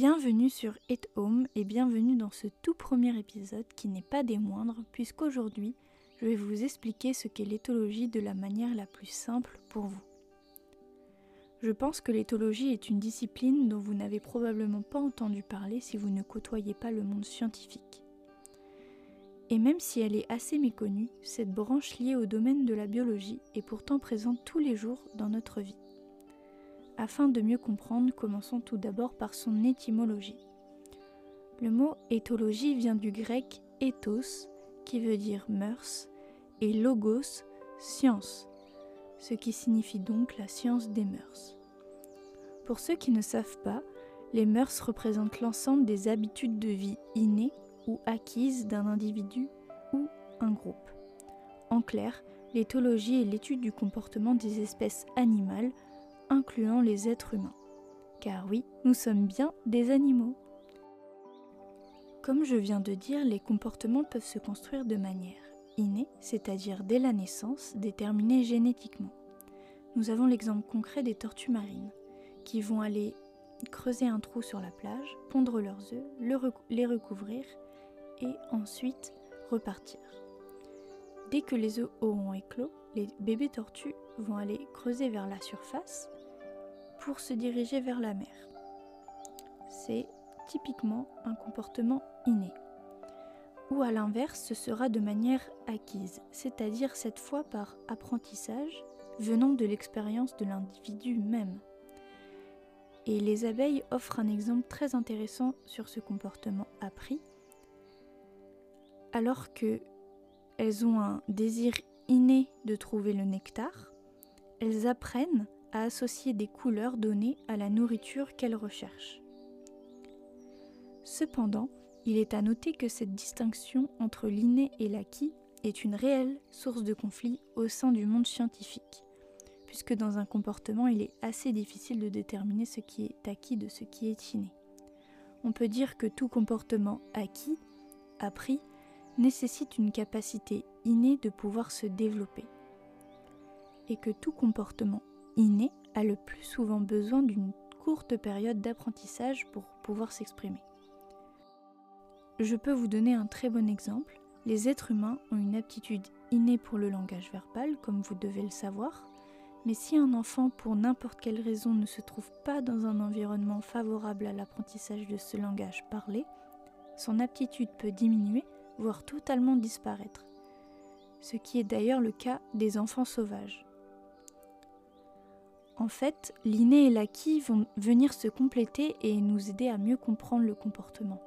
Bienvenue sur It Home et bienvenue dans ce tout premier épisode qui n'est pas des moindres puisqu'aujourd'hui je vais vous expliquer ce qu'est l'éthologie de la manière la plus simple pour vous. Je pense que l'éthologie est une discipline dont vous n'avez probablement pas entendu parler si vous ne côtoyez pas le monde scientifique. Et même si elle est assez méconnue, cette branche liée au domaine de la biologie est pourtant présente tous les jours dans notre vie. Afin de mieux comprendre, commençons tout d'abord par son étymologie. Le mot éthologie vient du grec ethos, qui veut dire mœurs, et logos, science, ce qui signifie donc la science des mœurs. Pour ceux qui ne savent pas, les mœurs représentent l'ensemble des habitudes de vie innées ou acquises d'un individu ou un groupe. En clair, l'éthologie est l'étude du comportement des espèces animales incluant les êtres humains. Car oui, nous sommes bien des animaux. Comme je viens de dire, les comportements peuvent se construire de manière innée, c'est-à-dire dès la naissance, déterminée génétiquement. Nous avons l'exemple concret des tortues marines, qui vont aller creuser un trou sur la plage, pondre leurs œufs, les recouvrir et ensuite repartir. Dès que les œufs auront éclos, les bébés tortues vont aller creuser vers la surface se diriger vers la mer. C'est typiquement un comportement inné. Ou à l'inverse, ce sera de manière acquise, c'est-à-dire cette fois par apprentissage venant de l'expérience de l'individu même. Et les abeilles offrent un exemple très intéressant sur ce comportement appris, alors que elles ont un désir inné de trouver le nectar, elles apprennent à associer des couleurs données à la nourriture qu'elles recherchent. Cependant, il est à noter que cette distinction entre l'inné et l'acquis est une réelle source de conflit au sein du monde scientifique, puisque dans un comportement, il est assez difficile de déterminer ce qui est acquis de ce qui est inné. On peut dire que tout comportement acquis, appris, nécessite une capacité innée de pouvoir se développer, et que tout comportement inné a le plus souvent besoin d'une courte période d'apprentissage pour pouvoir s'exprimer. Je peux vous donner un très bon exemple. Les êtres humains ont une aptitude innée pour le langage verbal, comme vous devez le savoir, mais si un enfant, pour n'importe quelle raison, ne se trouve pas dans un environnement favorable à l'apprentissage de ce langage parlé, son aptitude peut diminuer, voire totalement disparaître. Ce qui est d'ailleurs le cas des enfants sauvages. En fait, l'inné et l'acquis vont venir se compléter et nous aider à mieux comprendre le comportement.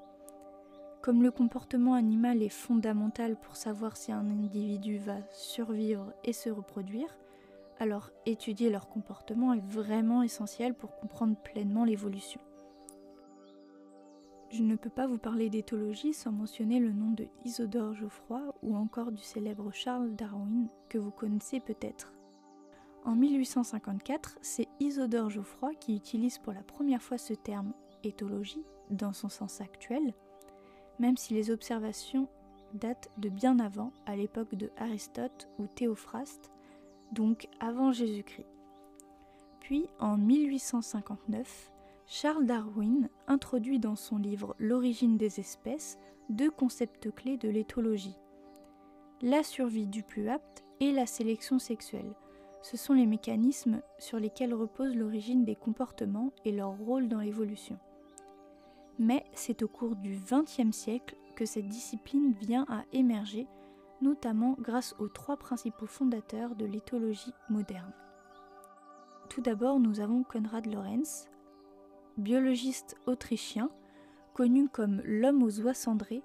Comme le comportement animal est fondamental pour savoir si un individu va survivre et se reproduire, alors étudier leur comportement est vraiment essentiel pour comprendre pleinement l'évolution. Je ne peux pas vous parler d'éthologie sans mentionner le nom de Isidore Geoffroy ou encore du célèbre Charles Darwin que vous connaissez peut-être. En 1854, c'est Isidore Geoffroy qui utilise pour la première fois ce terme éthologie dans son sens actuel, même si les observations datent de bien avant, à l'époque de Aristote ou Théophraste, donc avant Jésus-Christ. Puis en 1859, Charles Darwin introduit dans son livre L'origine des espèces deux concepts clés de l'éthologie la survie du plus apte et la sélection sexuelle ce sont les mécanismes sur lesquels repose l'origine des comportements et leur rôle dans l'évolution. Mais c'est au cours du XXe siècle que cette discipline vient à émerger, notamment grâce aux trois principaux fondateurs de l'éthologie moderne. Tout d'abord, nous avons Konrad Lorenz, biologiste autrichien, connu comme l'homme aux oies cendrées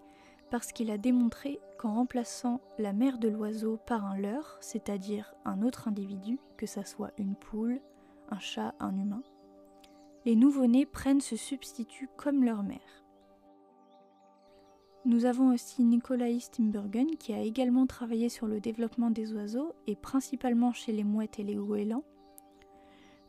parce qu'il a démontré qu'en remplaçant la mère de l'oiseau par un leurre, c'est-à-dire un autre individu, que ce soit une poule, un chat, un humain, les nouveau-nés prennent ce substitut comme leur mère. Nous avons aussi Nikolai Stimbergen qui a également travaillé sur le développement des oiseaux et principalement chez les mouettes et les goélands.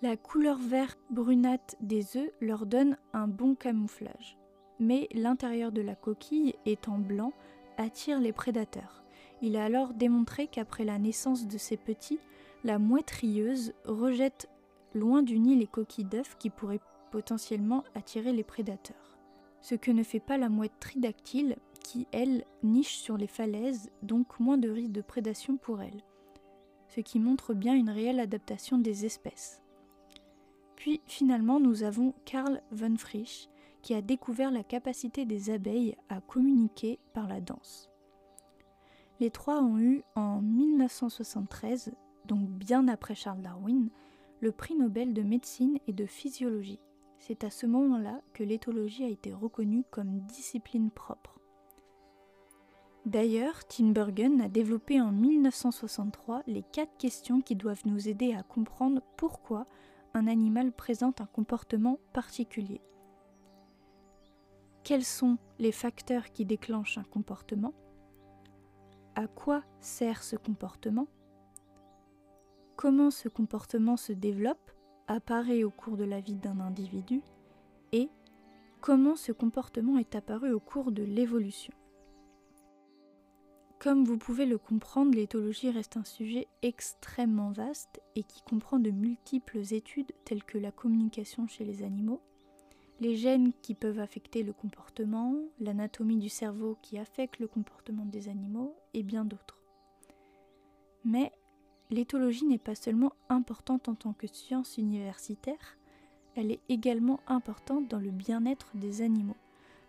La couleur vert brunâtre des œufs leur donne un bon camouflage mais l'intérieur de la coquille, étant blanc, attire les prédateurs. Il a alors démontré qu'après la naissance de ses petits, la mouette rieuse rejette loin du nid les coquilles d'œufs qui pourraient potentiellement attirer les prédateurs. Ce que ne fait pas la mouette tridactyle qui, elle, niche sur les falaises, donc moins de risque de prédation pour elle. Ce qui montre bien une réelle adaptation des espèces. Puis finalement, nous avons Karl von Frisch qui a découvert la capacité des abeilles à communiquer par la danse. Les trois ont eu en 1973, donc bien après Charles Darwin, le prix Nobel de médecine et de physiologie. C'est à ce moment-là que l'éthologie a été reconnue comme discipline propre. D'ailleurs, Tinbergen a développé en 1963 les quatre questions qui doivent nous aider à comprendre pourquoi un animal présente un comportement particulier. Quels sont les facteurs qui déclenchent un comportement? À quoi sert ce comportement? Comment ce comportement se développe, apparaît au cours de la vie d'un individu Et comment ce comportement est apparu au cours de l'évolution? Comme vous pouvez le comprendre, l'éthologie reste un sujet extrêmement vaste et qui comprend de multiples études telles que la communication chez les animaux, les gènes qui peuvent affecter le comportement, l'anatomie du cerveau qui affecte le comportement des animaux et bien d'autres. Mais l'éthologie n'est pas seulement importante en tant que science universitaire, elle est également importante dans le bien-être des animaux.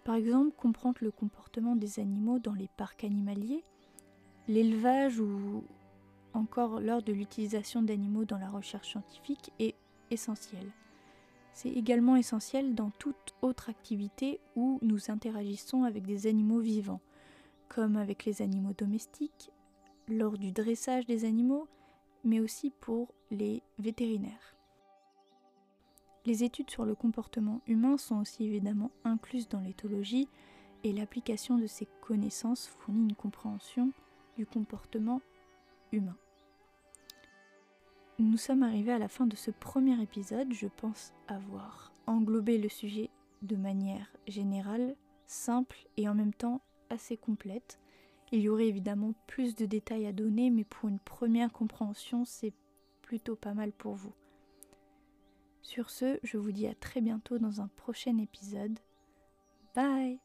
Par exemple, comprendre le comportement des animaux dans les parcs animaliers l'élevage ou encore lors de l'utilisation d'animaux dans la recherche scientifique est essentiel. C'est également essentiel dans toute autre activité où nous interagissons avec des animaux vivants, comme avec les animaux domestiques, lors du dressage des animaux, mais aussi pour les vétérinaires. Les études sur le comportement humain sont aussi évidemment incluses dans l'éthologie et l'application de ces connaissances fournit une compréhension du comportement humain. Nous sommes arrivés à la fin de ce premier épisode. Je pense avoir englobé le sujet de manière générale, simple et en même temps assez complète. Il y aurait évidemment plus de détails à donner, mais pour une première compréhension, c'est plutôt pas mal pour vous. Sur ce, je vous dis à très bientôt dans un prochain épisode. Bye